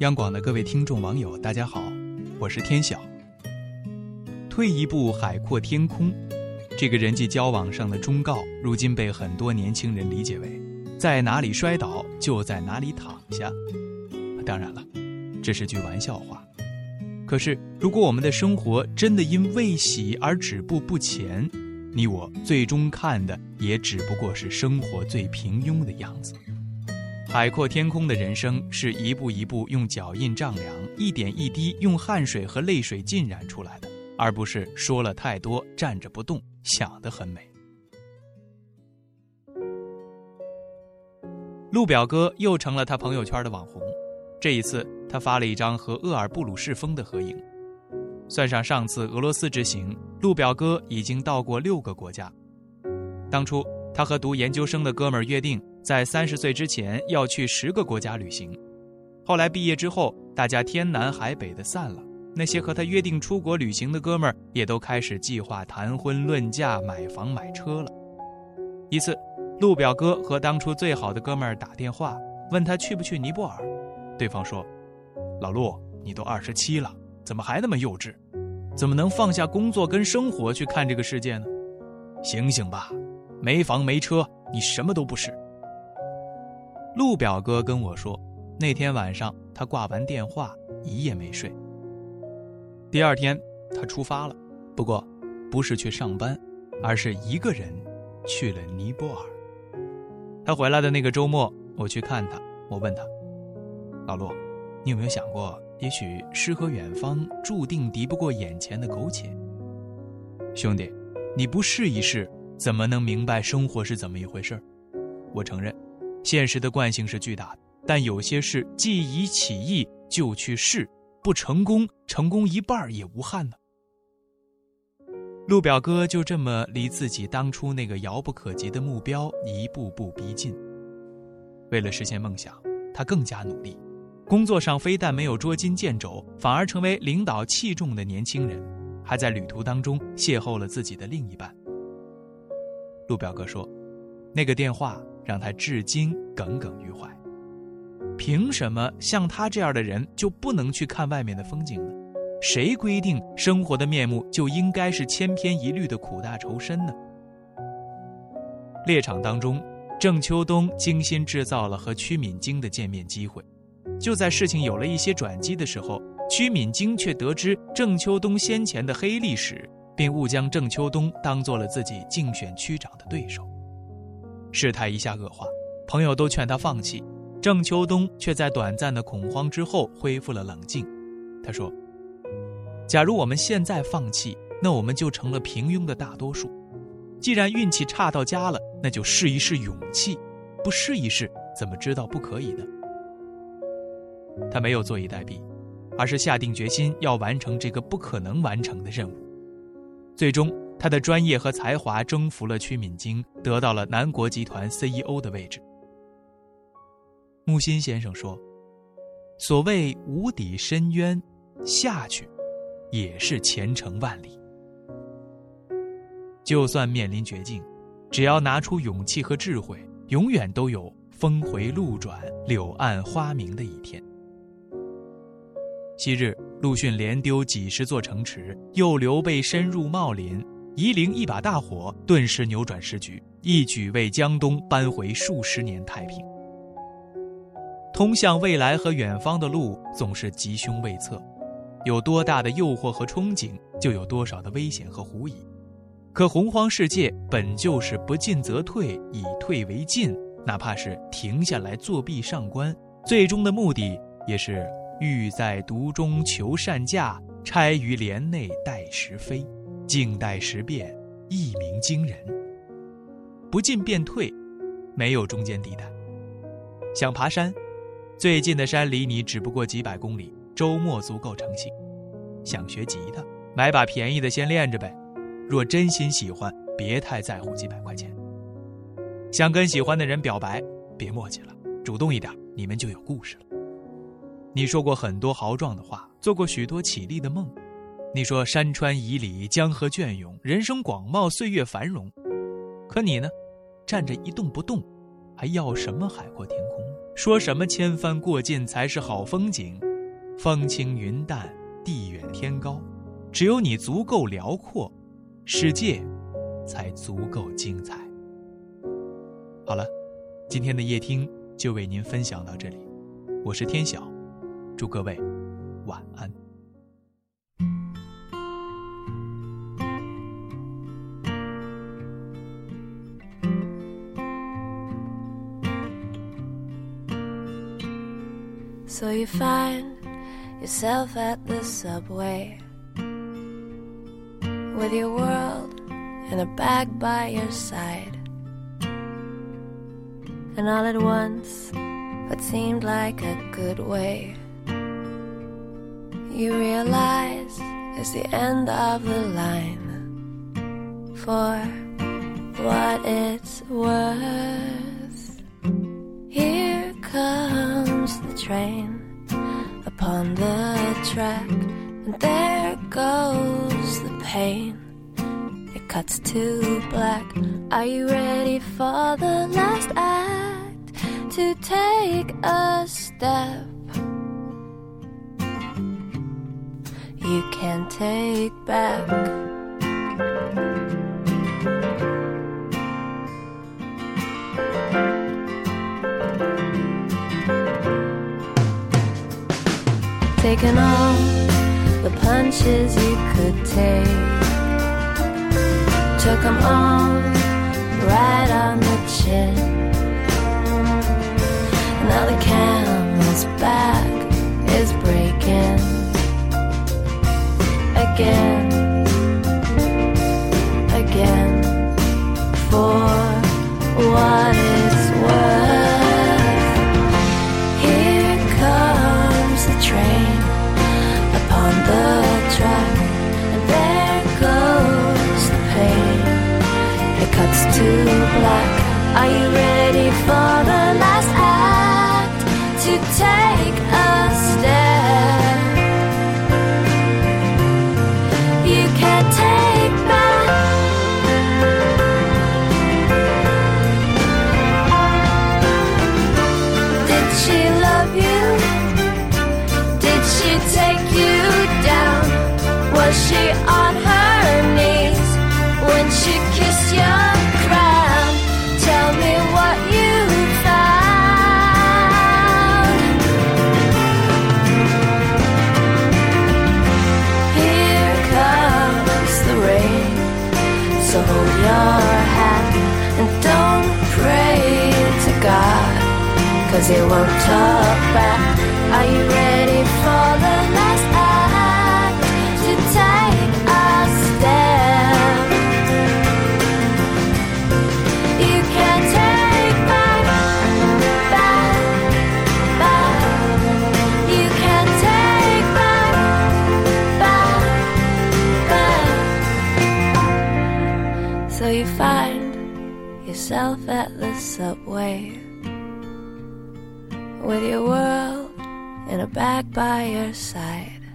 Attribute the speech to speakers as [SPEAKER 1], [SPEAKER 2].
[SPEAKER 1] 央广的各位听众网友，大家好，我是天晓。退一步，海阔天空，这个人际交往上的忠告，如今被很多年轻人理解为，在哪里摔倒就在哪里躺下。当然了，这是句玩笑话。可是，如果我们的生活真的因未喜而止步不前，你我最终看的也只不过是生活最平庸的样子。海阔天空的人生是一步一步用脚印丈量，一点一滴用汗水和泪水浸染出来的，而不是说了太多，站着不动，想得很美。陆表哥又成了他朋友圈的网红，这一次他发了一张和厄尔布鲁士峰的合影。算上上次俄罗斯之行，陆表哥已经到过六个国家。当初他和读研究生的哥们约定。在三十岁之前要去十个国家旅行，后来毕业之后，大家天南海北的散了。那些和他约定出国旅行的哥们儿，也都开始计划谈婚论嫁、买房买车了。一次，陆表哥和当初最好的哥们儿打电话，问他去不去尼泊尔。对方说：“老陆，你都二十七了，怎么还那么幼稚？怎么能放下工作跟生活去看这个世界呢？醒醒吧，没房没车，你什么都不是。”陆表哥跟我说，那天晚上他挂完电话一夜没睡。第二天他出发了，不过不是去上班，而是一个人去了尼泊尔。他回来的那个周末，我去看他，我问他：“老陆，你有没有想过，也许诗和远方注定敌不过眼前的苟且？兄弟，你不试一试，怎么能明白生活是怎么一回事我承认。现实的惯性是巨大的，但有些事既已起意就去试，不成功，成功一半也无憾呢。陆表哥就这么离自己当初那个遥不可及的目标一步步逼近。为了实现梦想，他更加努力，工作上非但没有捉襟见肘，反而成为领导器重的年轻人，还在旅途当中邂逅了自己的另一半。陆表哥说：“那个电话。”让他至今耿耿于怀。凭什么像他这样的人就不能去看外面的风景呢？谁规定生活的面目就应该是千篇一律的苦大仇深呢？猎场当中，郑秋冬精心制造了和屈敏京的见面机会。就在事情有了一些转机的时候，屈敏京却得知郑秋冬先前的黑历史，并误将郑秋冬当做了自己竞选区长的对手。事态一下恶化，朋友都劝他放弃，郑秋冬却在短暂的恐慌之后恢复了冷静。他说：“假如我们现在放弃，那我们就成了平庸的大多数。既然运气差到家了，那就试一试勇气。不试一试，怎么知道不可以呢？”他没有坐以待毙，而是下定决心要完成这个不可能完成的任务。最终。他的专业和才华征服了屈敏京，得到了南国集团 CEO 的位置。木心先生说：“所谓无底深渊，下去也是前程万里。就算面临绝境，只要拿出勇气和智慧，永远都有峰回路转、柳暗花明的一天。”昔日陆逊连丢几十座城池，又刘备深入茂林。夷陵一把大火，顿时扭转时局，一举为江东扳回数十年太平。通向未来和远方的路总是吉凶未测，有多大的诱惑和憧憬，就有多少的危险和狐疑。可洪荒世界本就是不进则退，以退为进，哪怕是停下来作弊上官，最终的目的也是欲在独中求善价，拆于帘内待时飞。静待时变，一鸣惊人。不进便退，没有中间地带。想爬山，最近的山离你只不过几百公里，周末足够成行。想学吉他，买把便宜的先练着呗。若真心喜欢，别太在乎几百块钱。想跟喜欢的人表白，别墨迹了，主动一点，你们就有故事了。你说过很多豪壮的话，做过许多绮丽的梦。你说山川旖旎，江河隽永，人生广袤，岁月繁荣。可你呢，站着一动不动，还要什么海阔天空？说什么千帆过尽才是好风景？风轻云淡，地远天高。只有你足够辽阔，世界才足够精彩。好了，今天的夜听就为您分享到这里，我是天晓，祝各位晚安。
[SPEAKER 2] So you find yourself at the subway with your world in a bag by your side. And all at once, what seemed like a good way, you realize is the end of the line. For what it's worth, here comes train upon the track, and there goes the pain. It cuts to black. Are you ready for the last act? To take a step you can take back. Taking all the punches you could take. Took them all right on the chin. Now the camel's back is breaking again, to black. Are you ready cause he won't talk back. Are you ready for with your world in a bag by your side.